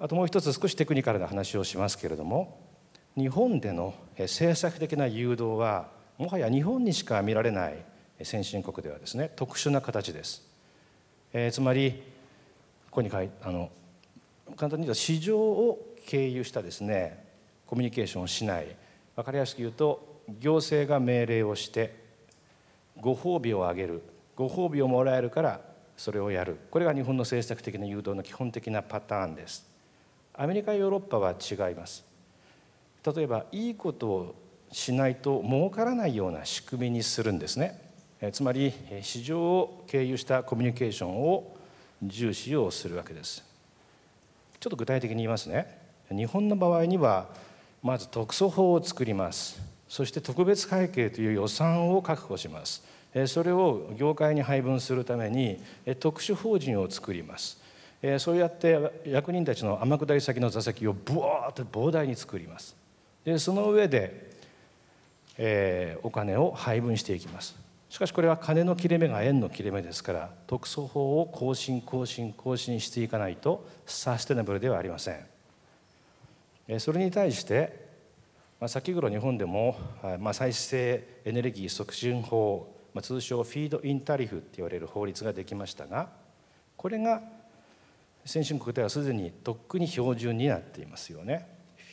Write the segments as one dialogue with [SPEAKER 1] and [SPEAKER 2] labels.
[SPEAKER 1] あともう一つ少しテクニカルな話をしますけれども日本での政策的な誘導はもはや日本にしか見られない先進国ではですね特殊な形です、えー、つまりここに書いあの簡単に言うと市場を経由したですねコミュニケーションをしない。分かりやすく言うと行政が命令をしてご褒美をあげる。ご褒美をもらえるからそれをやる。これが日本の政策的な誘導の基本的なパターンです。アメリカヨーロッパは違います。例えばいいことをしないと儲からないような仕組みにするんですね。つまり市場を経由したコミュニケーションを重視をするわけです。ちょっと具体的に言いますね。日本の場合にはまず特措法を作ります。そして特別会計という予算を確保します。それを業界に配分するために特殊法人を作ります。えそうやって役人たちの天下り先の座席をブワーッと膨大に作ります。でその上で、えー、お金を配分していきます。しかしこれは金の切れ目が円の切れ目ですから特措法を更新更新更新していかないとサステナブルではありません。それに対してまあ、先頃日本でも、まあ、再生エネルギー促進法、まあ、通称フィードインタリフって言われる法律ができましたがこれが先進国ではすでにとっくに標準になっていますよね。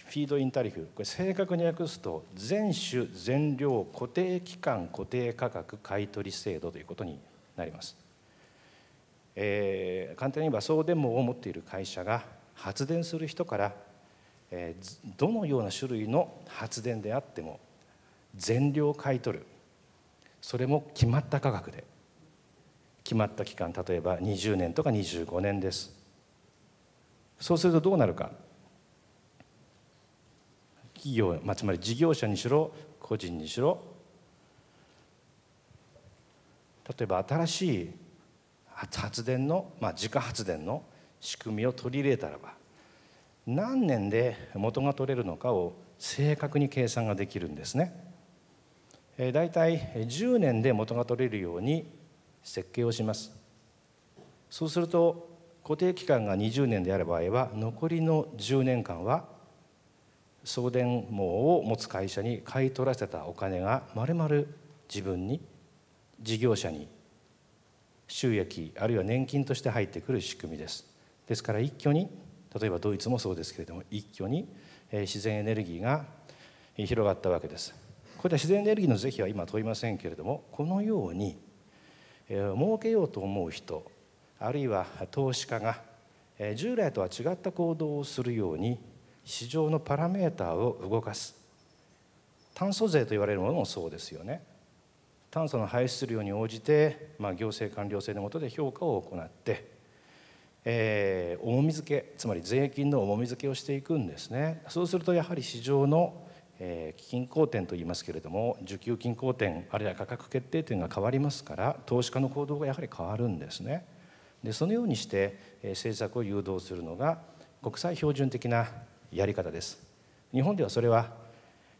[SPEAKER 1] フィードインタリフこれ正確に訳すと全種全量固定期間固定価格買取制度ということになります。えー、簡単に言えば送電網を持っている会社が発電する人からどのような種類の発電であっても全量買い取るそれも決まった価格で決まった期間例えば20年とか25年ですそうするとどうなるか企業、まあ、つまり事業者にしろ個人にしろ例えば新しい発電の、まあ、自家発電の仕組みを取り入れたらば何年で元が取れるのかを正確に計算ができるんですね。だいたい10年で元が取れるように設計をします。そうすると固定期間が20年である場合は残りの10年間は送電網を持つ会社に買い取らせたお金がまるまる自分に事業者に収益あるいは年金として入ってくる仕組みです。ですから一挙に例えばドイツもそうですけれども一挙に自然エネルギーが広がったわけですこれで自然エネルギーの是非は今問いませんけれどもこのように儲けようと思う人あるいは投資家が従来とは違った行動をするように市場のパラメーターを動かす。炭素税と言われるものもそうですよね。炭素の排出量に応じて、まあ、行政官僚制の下で評価を行ってえー、重み付けつまり税金の重み付けをしていくんですね。そうするとやはり市場の、えー、均衡点といいますけれども需給均衡点あるいは価格決定点が変わりますから投資家の行動がやはり変わるんですね。でそのようにして、政策を誘導するのが国際標準的なやり方です。日本ではそれは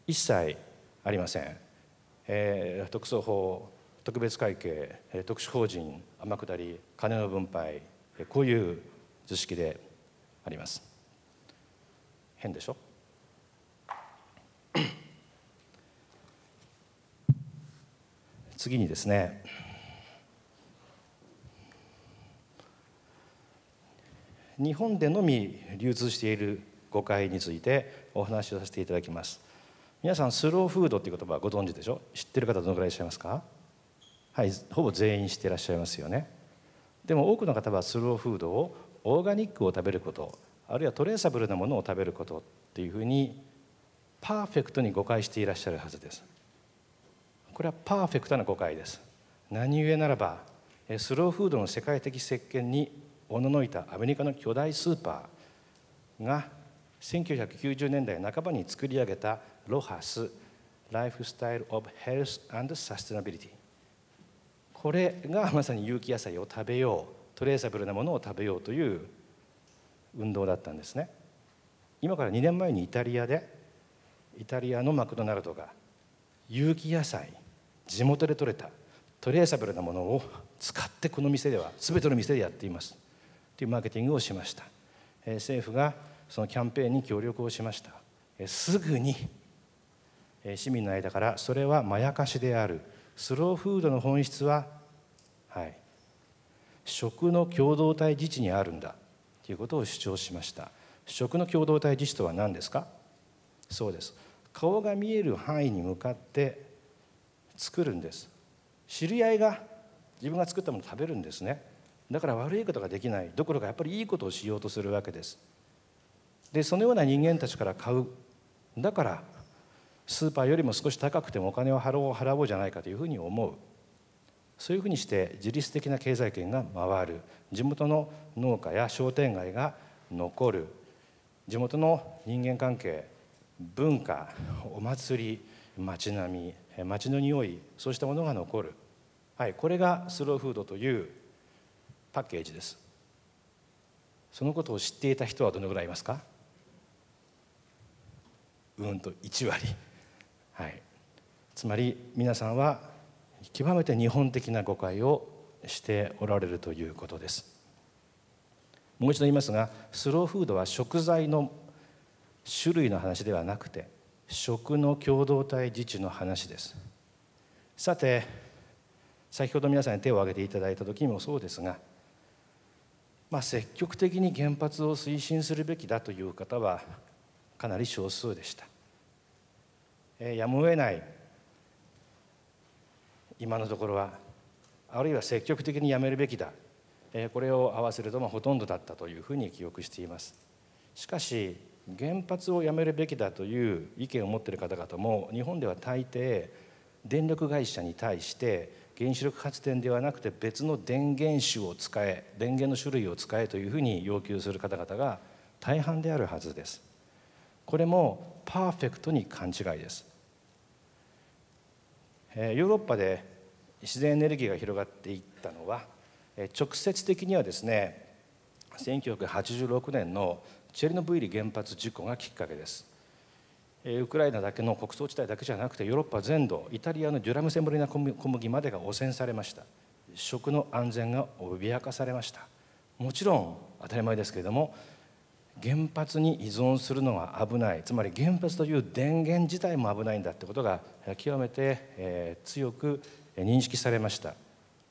[SPEAKER 1] 一切ありません、えー、特措法特別会計特殊法人天下り金の分配こういう図式であります。変でしょ？次にですね日本でのみ流通している誤解についてお話をさせていただきます。皆さんスローフードっていう言葉はご存知でしょ？知ってる方どのくらいいらっしゃいますか？はいほぼ全員知っていらっしゃいますよね。でも多くの方はスローフードをオーガニックを食べることあるいはトレーサブルなものを食べることっていうふうにパーフェクトに誤解していらっしゃるはずです。これはパーフェクトな誤解です。何故ならばスローフードの世界的席巻におののいたアメリカの巨大スーパーが1990年代半ばに作り上げたロハス Lifestyle of Health and Sustainability。これがまさに有機野菜を食べようトレーサブルなものを食べようという運動だったんですね。今から2年前にイタリアでイタリアのマクドナルドが有機野菜地元で採れたトレーサブルなものを使ってこの店では全ての店でやっています。というマーケティングをしました、え政府がそのキャンペーンに協力をしました。すぐに市民の間からそれはまやかしである。スローフードの本質は、はい、食の共同体自治にあるんだ。ということを主張しました。食の共同体自治とは何ですか？そうです。顔が見える範囲に向かって作るんです。知り合いが自分が作ったものを食べるんですね。だから悪いことができない。どころかやっぱりいいことをしようとするわけです。でそのような人間たちから買う。だからスーパーよりも少し高くてもお金を払おう払おうじゃないかというふうに思う。そういうふうにして自律的な経済圏が回る。地元の農家や商店街が残る。地元の人間関係文化お祭り街並み街の匂いそうしたものが残る、はい、これがスローフードというパッケージです。そのことを知っていた人はどのぐらいいますか？うんと1割。はい。つまり皆さんは極めて日本的な誤解をしておられるということです。もう一度言いますがスローフードは食材の種類の話ではなくて食の共同体自治の話です。さて先ほど皆さんに手を挙げていただいた時もそうですが、まあ、積極的に原発を推進するべきだという方はかなり少数でした、えー、やむを得ない今のところはあるいは積極的にやめるべきだえこれを合わせるとほとんどだったというふうに記憶しています。しかし原発をやめるべきだという意見を持っている方々も日本では大抵電力会社に対して原子力発電ではなくて別の電源種を使え電源の種類を使えというふうに要求する方々が大半であるはずです。これもパーフェクトに勘違いです。ヨーロッパで自然エネルギーが広がっていったのは直接的にはですね1986年のチェルノブイリ原発事故がきっかけです。ウクライナだけの穀倉地帯だけじゃなくてヨーロッパ全土イタリアのデュラムセモリナ小麦までが汚染されました。食の安全が脅かされました。もちろん当たり前ですけれども原発に依存するのは危ない。つまり原発という電源自体も危ないんだってことが極めて、え強く認識されました、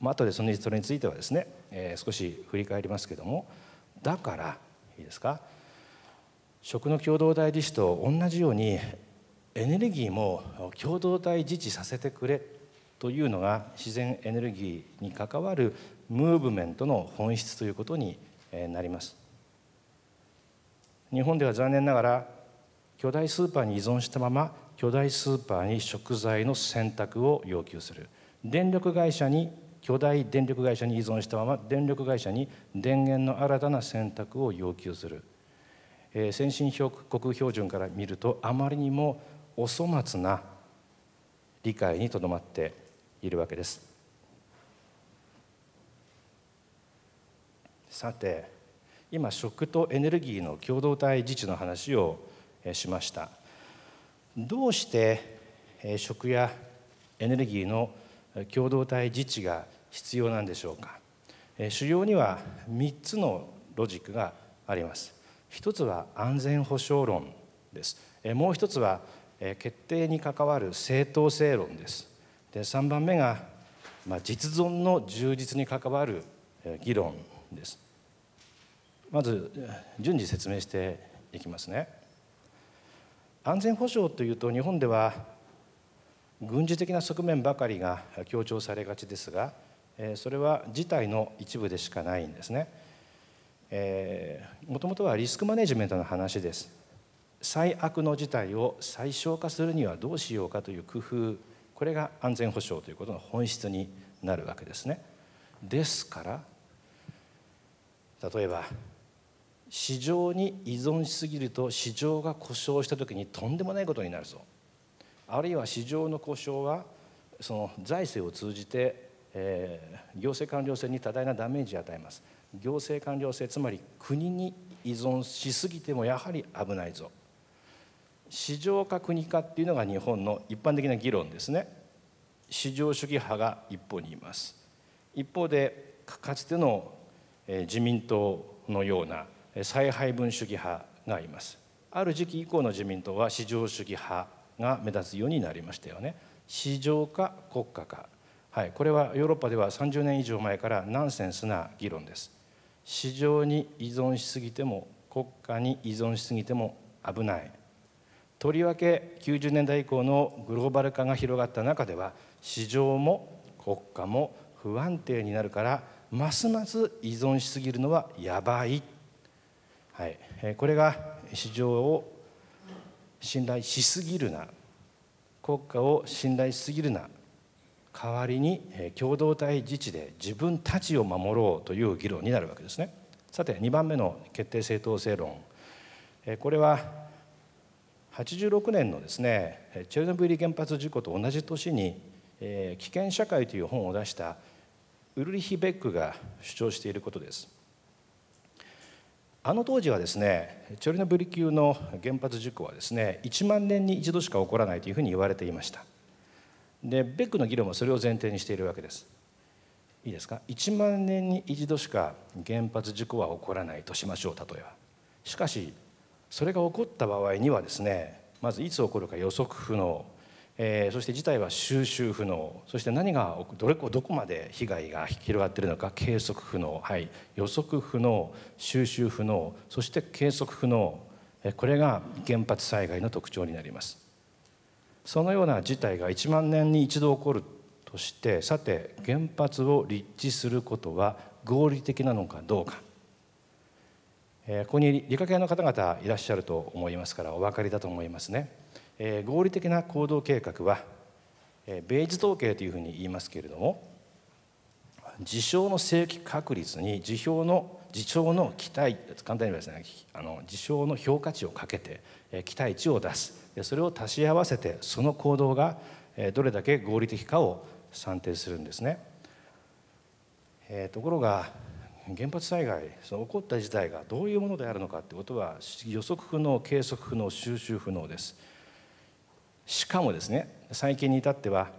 [SPEAKER 1] まあ後でそのそれについてはですね、え少し振り返りますけども。だからいいですか？食の共同体自治と同じようにエネルギーも共同体自治させてくれというのが自然エネルギーに関わるムーブメントの本質ということになります。日本では残念ながら巨大スーパーに依存したまま巨大スーパーに食材の選択を要求する。電力会社に巨大電力会社に依存したまま電力会社に電源の新たな選択を要求する、え、先進国標準から見るとあまりにもお粗末な理解にとどまっているわけです。さて今食とエネルギーの共同体自治の話をしました。どうして食やエネルギーの共同体自治が必要なんでしょうか。主要には3つのロジックがあります。一つは安全保障論です。もう一つは決定に関わる正当性論です。で3番目が、まあ、実存の充実に関わる議論です。まず順次説明していきますね。安全保障というと日本では軍事的な側面ばかりが強調されがちですがそれは事態の一部でしかないんですね。もともとはリスクマネジメントの話です。最悪の事態を最小化するにはどうしようかという工夫。これが安全保障ということの本質になるわけですね。ですから例えば市場に依存しすぎると市場が故障した時にとんでもないことになるぞ。あるいは市場の故障はその財政を通じて、えー、行政官僚制に多大なダメージを与えます。行政官僚制つまり国に依存しすぎてもやはり危ないぞ。市場か国かっていうのが日本の一般的な議論ですね。市場主義派が一方にいます。一方でかつての自民党のような再配分主義派がいます。ある時期以降の自民党は市場主義派が目立つようになりましたよね。市場か国家か。はい、これはヨーロッパでは30年以上前からナンセンスな議論です。市場に依存しすぎても国家に依存しすぎても危ない。とりわけ90年代以降のグローバル化が広がった中では市場も国家も不安定になるからますます依存しすぎるのはやばい、はい、これが市場を信頼しすぎるな。国家を信頼しすぎるな。代わりに共同体自治で自分たちを守ろうという議論になるわけですね。さて2番目の決定正当性論。これは86年のですねチェルノブイリ原発事故と同じ年に「危険社会」という本を出したウルリヒ・ベックが主張していることです。あの当時はですねチョルノブイリ級の原発事故はですね1万年に一度しか起こらないというふうに言われていました。でベックの議論はそれを前提にしているわけです。いいですか？1万年に一度しか原発事故は起こらないとしましょう例えば。しかしそれが起こった場合にはですねまずいつ起こるか予測不能、えー、そして事態は収集不能。そして何がどれどこまで被害が広がっているのか計測不能、はい、予測不能収集不能。そして計測不能。これが原発災害の特徴になります。そのような事態が1万年に一度起こるとしてさて原発を立地することは合理的なのかどうか。ここに理科系の方々いらっしゃると思いますからお分かりだと思いますね。合理的な行動計画はベイズ統計というふうに言いますけれども事象の正規確率に事象の事象の期待簡単に言えばですねあの事象の評価値をかけて期待値を出す。それを足し合わせてその行動がどれだけ合理的かを算定するんですね。えー、ところが原発災害その起こった事態がどういうものであるのかということは予測不能計測不能収集不能です。しかもですね最近に至っては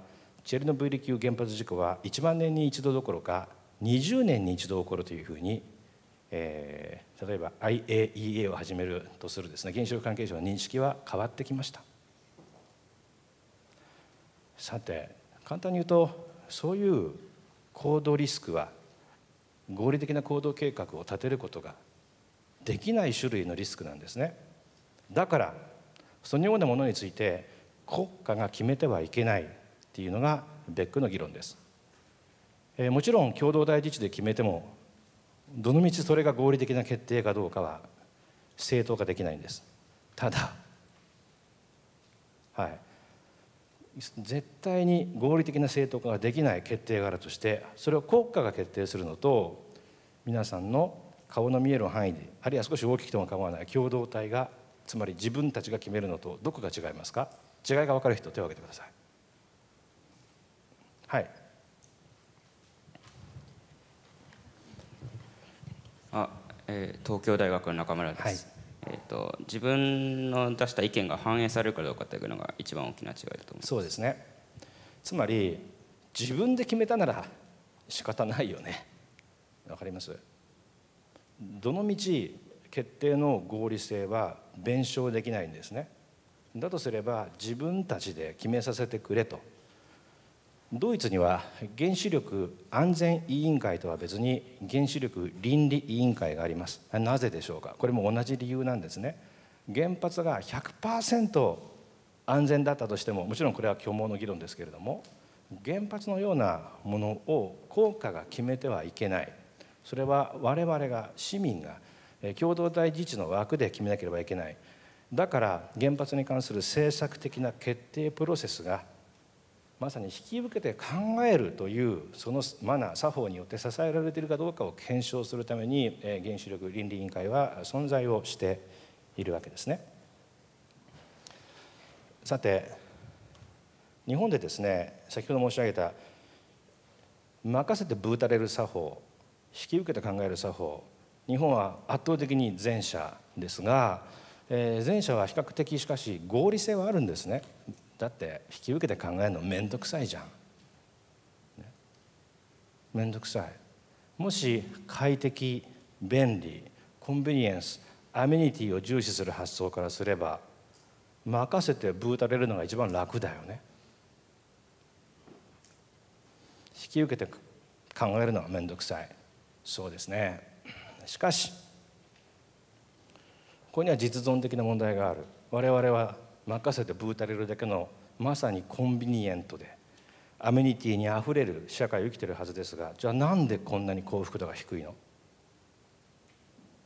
[SPEAKER 1] チェルノブイリ級原発事故は1万年に一度どころか20年に一度起こるというふうにえー、例えば IAEA を始めるとするですね原子力関係者の認識は変わってきました。さて簡単に言うとそういう行動リスクは合理的な行動計画を立てることができない種類のリスクなんですね。だからそのようなものについて国家が決めてはいけないっていうのがベックの議論です、えー、もちろん共同体自治で決めてもどのみちそれが合理的な決定かどうかは正当化できないんです。ただはい。絶対に合理的な正当化ができない決定があるとしてそれを国家が決定するのと皆さんの顔の見える範囲であるいは少し大きくても構わない共同体がつまり自分たちが決めるのとどこが違いますか？違いが分かる人手を挙げてください。はい。
[SPEAKER 2] あ、えー、東京大学の中村です、はい、えーと、自分の出した意見が反映されるかどうかというのが一番大きな違いだと思います。
[SPEAKER 1] そうですね。つまり自分で決めたなら仕方ないよね。わかります？どのみち決定の合理性は弁証できないんですね。だとすれば自分たちで決めさせてくれとドイツには原子力安全委員会とは別に原子力倫理委員会があります。なぜでしょうか？これも同じ理由なんですね。原発が100%安全だったとしてももちろんこれは虚妄の議論ですけれども原発のようなものを国家が決めてはいけない。それは我々が市民が共同体自治の枠で決めなければいけない。だから原発に関する政策的な決定プロセスがまさに引き受けて考えるというそのマナー作法によって支えられているかどうかを検証するために原子力倫理委員会は存在をしているわけですね。さて日本でですね先ほど申し上げた任せてブータれる作法引き受けて考える作法日本は圧倒的に前者ですが、えー、前者は比較的しかし合理性はあるんですねだって引き受けて考えるの面倒くさいじゃん。面倒くさい。もし快適便利コンビニエンスアメニティを重視する発想からすれば任せてブータれるのが一番楽だよね。引き受けて考えるのは面倒くさい。そうですね。しかしここには実存的な問題がある。我々は任せてブータれるだけのまさにコンビニエントでアメニティにあふれる社会を生きてるはずですがじゃあなんでこんなに幸福度が低いの？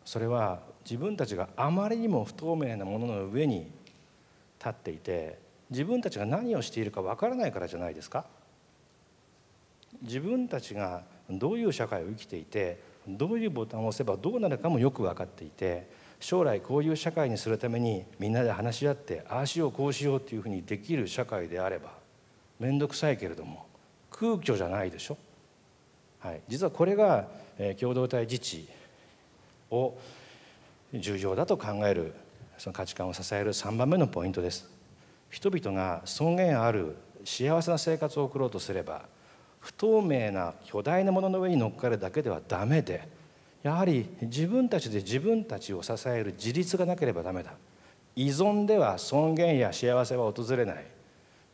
[SPEAKER 1] それは自分たちがあまりにも不透明なものの上に立っていて自分たちが何をしているかわからないからじゃないですか？自分たちがどういう社会を生きていてどういうボタンを押せばどうなるかもよく分かっていて将来こういう社会にするためにみんなで話し合ってああしようこうしようっていうふうにできる社会であれば面倒くさいけれども空虚じゃないでしょ、はい、実はこれが共同体自治を重要だと考えるその価値観を支える3番目のポイントです。人々が尊厳ある幸せな生活を送ろうとすれば不透明な巨大なものの上に乗っかるだけではダメでやはり自分たちで自分たちを支える自立がなければダメだ。依存では尊厳や幸せは訪れない。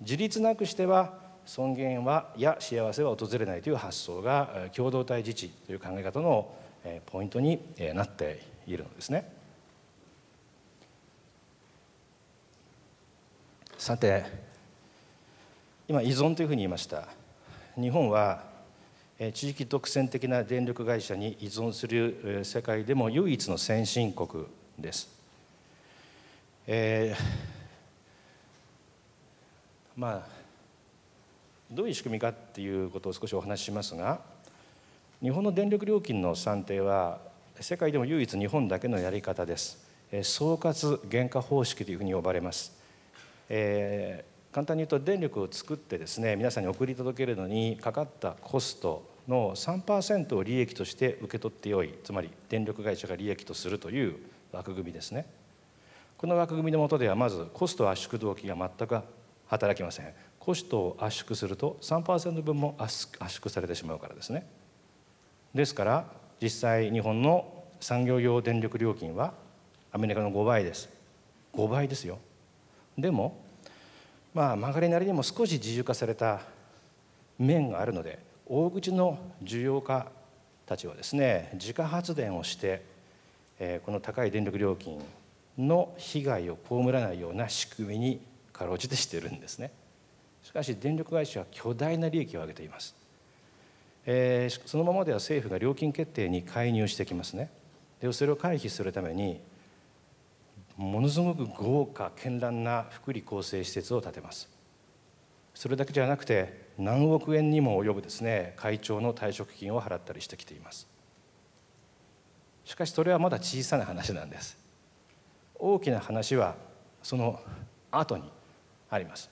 [SPEAKER 1] 自立なくしては尊厳はや幸せは訪れないという発想が共同体自治という考え方のポイントになっているのですね。さて今依存というふうに言いました。日本は地域独占的な電力会社に依存する世界でも唯一の先進国です。えー、まあどういう仕組みかっていうことを少しお話ししますが日本の電力料金の算定は世界でも唯一日本だけのやり方です総括原価方式というふうに呼ばれます、えー、簡単に言うと電力を作ってですね皆さんに送り届けるのにかかったコストの3%を利益として受け取ってよいつまり電力会社が利益とするという枠組みですね。この枠組みの下ではまずコスト圧縮動機が全く働きません。コストを圧縮すると3%分も圧縮されてしまうからですね。ですから実際日本の産業用電力料金はアメリカの5倍です。5倍ですよ。でもまあ曲がりなりにも少し自由化された面があるので大口の需要家たちはですね自家発電をして、えこの高い電力料金の被害を被らないような仕組みにかろうじてしてるんですね。しかし電力会社は巨大な利益を上げています。えー、そのままでは政府が料金決定に介入してきますね。でそれを回避するためにものすごく豪華絢爛な福利厚生施設を建てます。それだけじゃなくて何億円にも及ぶですね会長の退職金を払ったりしてきています。しかしそれはまだ小さな話なんです。大きな話はその後にあります。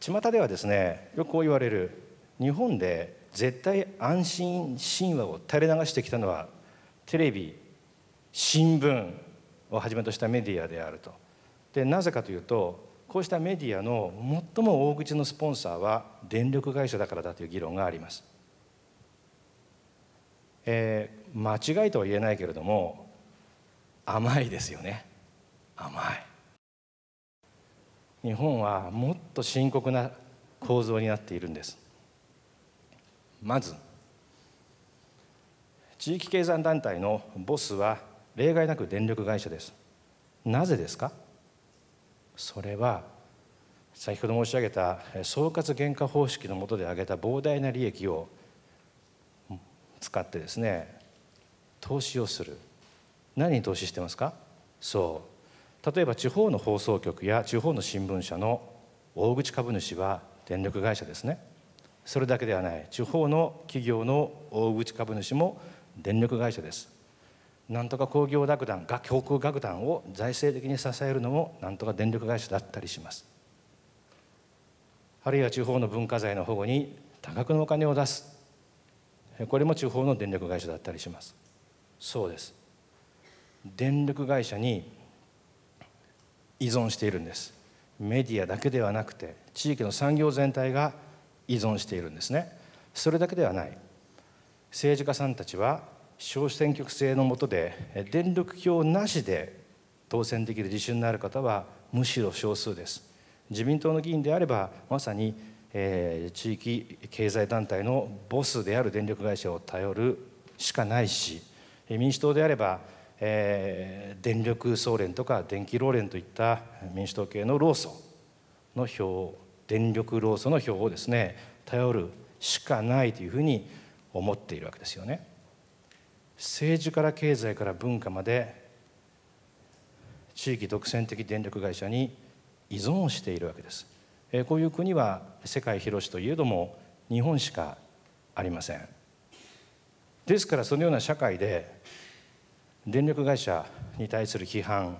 [SPEAKER 1] 巷ではですねよくこう言われる日本で絶対安心神話を垂れ流してきたのはテレビ新聞をはじめとしたメディアであると。でなぜかというとこうしたメディアの最も大口のスポンサーは電力会社だからだという議論があります、えー、間違いとは言えないけれども甘いですよね。甘い。日本はもっと深刻な構造になっているんです。まず地域経済団体のボスは例外なく電力会社です。なぜですか？それは先ほど申し上げた総括原価方式の下で上げた膨大な利益を使ってですね投資をする。何に投資してますか？そう。例えば地方の放送局や地方の新聞社の大口株主は電力会社ですね。それだけではない。地方の企業の大口株主も電力会社です。なんとか工業楽団が航空楽団を財政的に支えるのもなんとか電力会社だったりします。あるいは地方の文化財の保護に多額のお金を出す。これも地方の電力会社だったりします。そうです。電力会社に依存しているんです。メディアだけではなくて地域の産業全体が依存しているんですね。それだけではない。政治家さんたちは小選挙区制の下で電力票なしで当選できる自信のある方はむしろ少数です自民党の議員であればまさに、えー、地域経済団体のボスである電力会社を頼るしかないし民主党であれば、えー、電力総連とか電気労連といった民主党系の労組の票電力労組の票をですね頼るしかないというふうに思っているわけですよね。政治から経済から文化まで地域独占的電力会社に依存しているわけです。こういう国は世界広しといえども日本しかありません。ですからそのような社会で電力会社に対する批判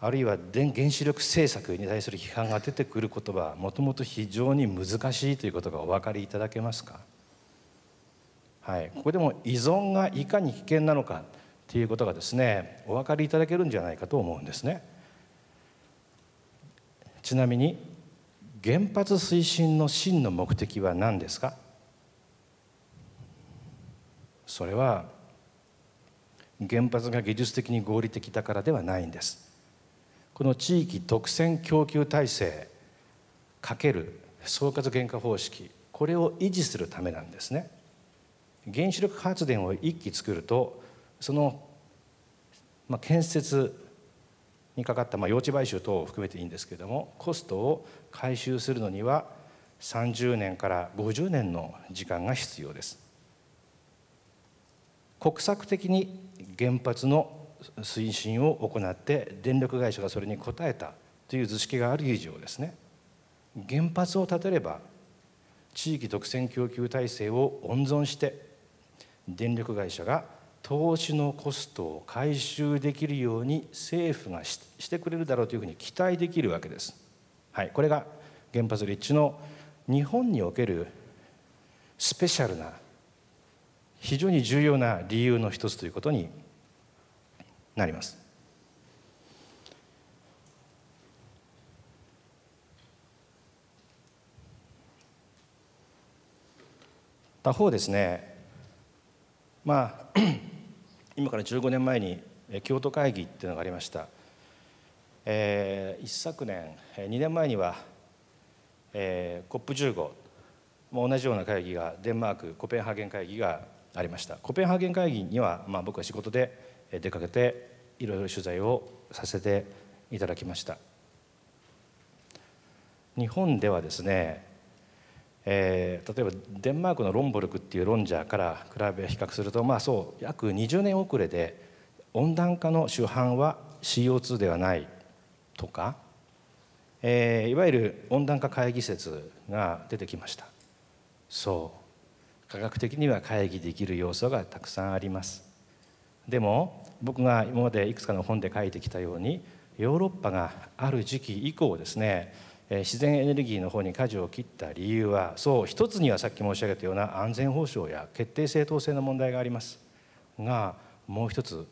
[SPEAKER 1] あるいは原子力政策に対する批判が出てくることはもともと非常に難しいということがお分かりいただけますか？はい、ここでも依存がいかに危険なのかということがですねお分かりいただけるんじゃないかと思うんですね。ちなみに原発推進の真の目的は何ですか？それは原発が技術的に合理的だからではないんです。この地域独占供給体制かける総括原価方式これを維持するためなんですね。原子力発電を1基作るとその、まあ、建設にかかった、まあ、用地買収等を含めていいんですけれどもコストを回収するのには30年から50年の時間が必要です。国策的に原発の推進を行って電力会社がそれに応えたという図式がある以上ですね原発を建てれば地域独占供給体制を温存して電力会社が投資のコストを回収できるように政府がしてくれるだろうというふうに期待できるわけです。はい、これが原発立地の日本におけるスペシャルな非常に重要な理由の一つということになります。他方ですねまあ 今から15年前に京都会議っていうのがありました、えー、一昨年2年前には、えー、COP15 も同じような会議がデンマークコペンハーゲン会議がありました。コペンハーゲン会議には、まあ、僕は仕事で出かけていろいろ取材をさせていただきました。日本ではですねえー、例えばデンマークのロンボルクっていうロンジャーから比べ比較するとまあそう約20年遅れで温暖化の主犯は CO2 ではないとか、えー、いわゆる温暖化会議説が出てきました。そう。科学的には会議できる要素がたくさんあります。でも僕が今までいくつかの本で書いてきたようにヨーロッパがある時期以降ですね自然エネルギーの方に舵を切った理由はそう一つにはさっき申し上げたような安全保障や決定正当性の問題があります。がもう一つ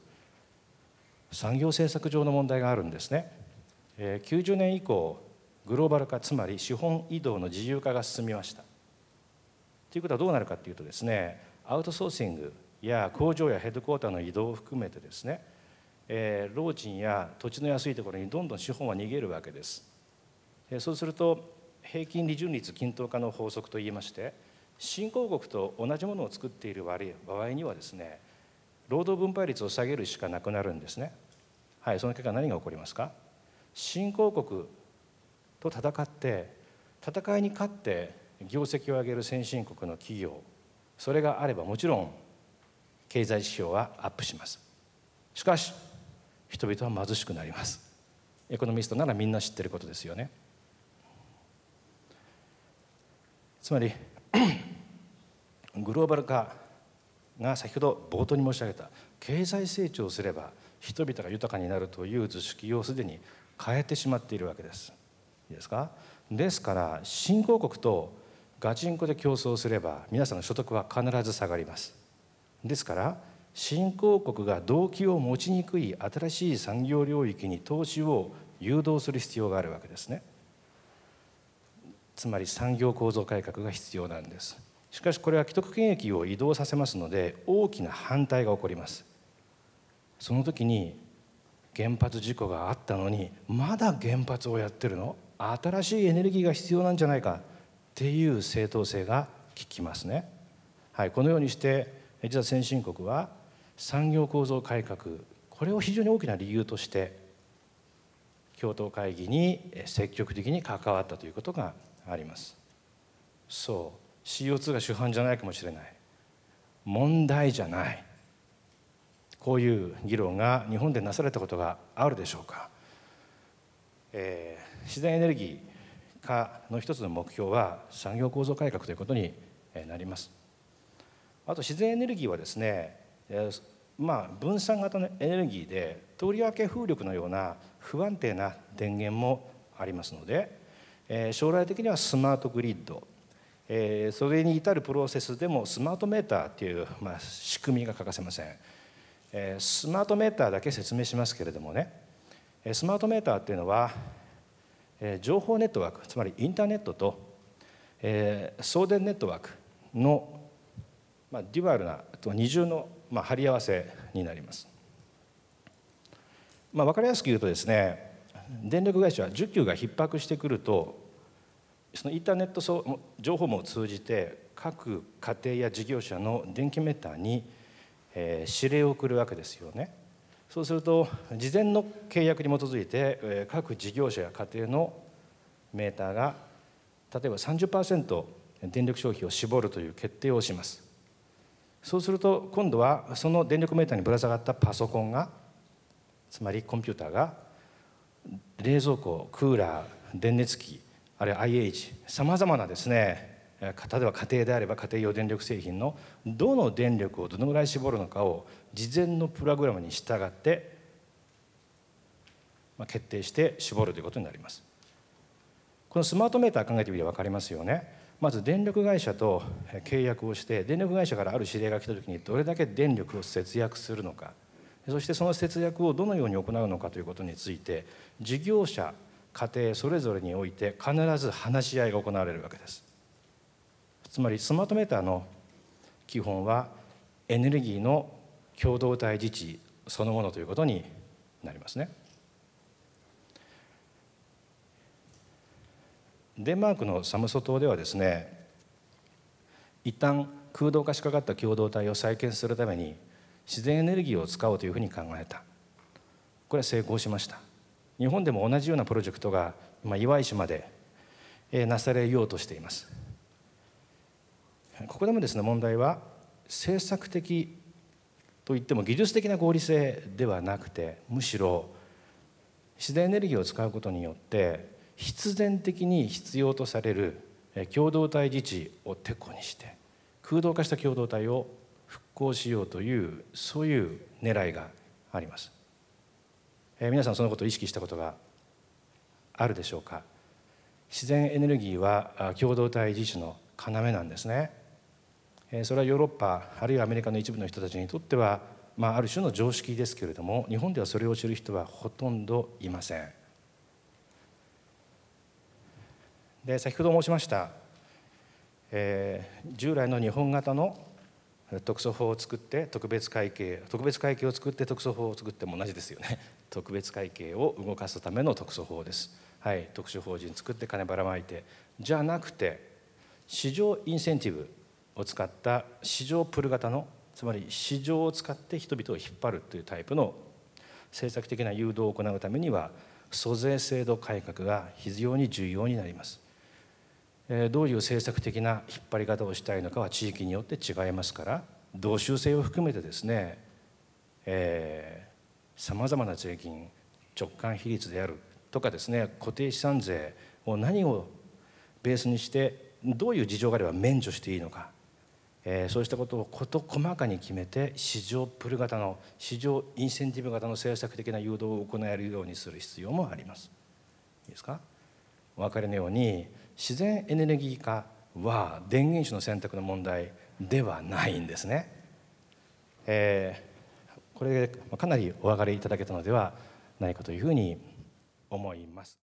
[SPEAKER 1] 産業政策上の問題があるんですね。90年以降グローバル化つまり資本移動の自由化が進みました。ということはどうなるかというとですねアウトソーシングや工場やヘッドクォーターの移動を含めてですね、えー、労賃や土地の安いところにどんどん資本は逃げるわけです。そうすると平均利潤率均等化の法則といいまして新興国と同じものを作っている場合にはですね労働分配率を下げるしかなくなるんですね。はいその結果何が起こりますか？新興国と戦って戦いに勝って業績を上げる先進国の企業それがあればもちろん経済指標はアップします。しかし人々は貧しくなります。エコノミストならみんな知ってることですよね。つまりグローバル化が先ほど冒頭に申し上げた経済成長すれば人々が豊かになるという図式をすでに変えてしまっているわけです。いいですか？ですから新興国とガチンコで競争すれば皆さんの所得は必ず下がります。ですから新興国が動機を持ちにくい新しい産業領域に投資を誘導する必要があるわけですね。つまり産業構造改革が必要なんです。しかしこれは既得権益を移動させますので大きな反対が起こります。その時に原発事故があったのにまだ原発をやってるの？新しいエネルギーが必要なんじゃないか？っていう正当性が効きますね、はい、このようにして実は先進国は産業構造改革これを非常に大きな理由として共闘会議に積極的に関わったということがあります。そう。CO2 が主犯じゃないかもしれない。問題じゃない。こういう議論が日本でなされたことがあるでしょうか、えー、自然エネルギー化の一つの目標は産業構造改革ということになります。あと自然エネルギーはですね、え、まあ分散型のエネルギーでとりわけ風力のような不安定な電源もありますので、え、将来的にはスマートグリッド。え、それに至るプロセスでもスマートメーターっていう、まあ、仕組みが欠かせません、え、スマートメーターだけ説明しますけれどもね。スマートメーターっていうのは、え、情報ネットワークつまりインターネットと、え、送電ネットワークの、まあ、デュアルな二重の、まあ、貼り合わせになります、まあ、分かりやすく言うとですね電力会社は需給が逼迫してくるとそのインターネット情報網を通じて各家庭や事業者の電気メーターに、えー、指令を送るわけですよね。そうすると事前の契約に基づいて、えー、各事業者や家庭のメーターが例えば30%電力消費を絞るという決定をします。そうすると今度はその電力メーターにぶら下がったパソコンがつまりコンピューターが冷蔵庫クーラー電熱器あるいは IH さまざまなですね例えば家庭であれば家庭用電力製品のどの電力をどのぐらい絞るのかを事前のプログラムに従って決定して絞るということになります。このスマートメーター考えてみれば分かりますよね。まず電力会社と契約をして電力会社からある指令が来た時にどれだけ電力を節約するのか。そしてその節約をどのように行うのかということについて事業者家庭それぞれにおいて必ず話し合いが行われるわけです。つまりスマートメーターの基本はエネルギーの共同体自治そのものということになりますね。デンマークのサムソ島ではですね一旦空洞化しかかった共同体を再建するために自然エネルギーを使おうというふうに考えた。これは成功しました。日本でも同じようなプロジェクトが今岩井市までなされようとしています。ここでもですね問題は政策的といっても技術的な合理性ではなくてむしろ自然エネルギーを使うことによって必然的に必要とされる共同体自治をてこにして空洞化した共同体を復興しようというそういう狙いがあります。えー、皆さんそのことを意識したことがあるでしょうか？自然エネルギーは共同体自治の要なんですね。えそれはヨーロッパあるいはアメリカの一部の人たちにとっては、まあ、ある種の常識ですけれども日本ではそれを知る人はほとんどいません。で先ほど申しました、えー、従来の日本型の特措法を作って特別会計特別会計を作って特措法を作っても同じですよね。特別会計を動かすための特措法です、はい、特殊法人作って金ばらまいて。じゃなくて市場インセンティブを使った市場プル型のつまり市場を使って人々を引っ張るというタイプの政策的な誘導を行うためには租税制度改革が非常に重要になります。どういう政策的な引っ張り方をしたいのかは地域によって違いますから同州制を含めてですねさまざまな税金直間比率であるとかですね固定資産税を何をベースにしてどういう事情があれば免除していいのか、えー、そうしたことを事細かに決めて市場プル型の市場インセンティブ型の政策的な誘導を行えるようにする必要もあります。いいですか？分かりのように自然エネルギー化は電源種の選択の問題ではないんですね。えー、これかなりお分かりいただけたのではないかというふうに思います。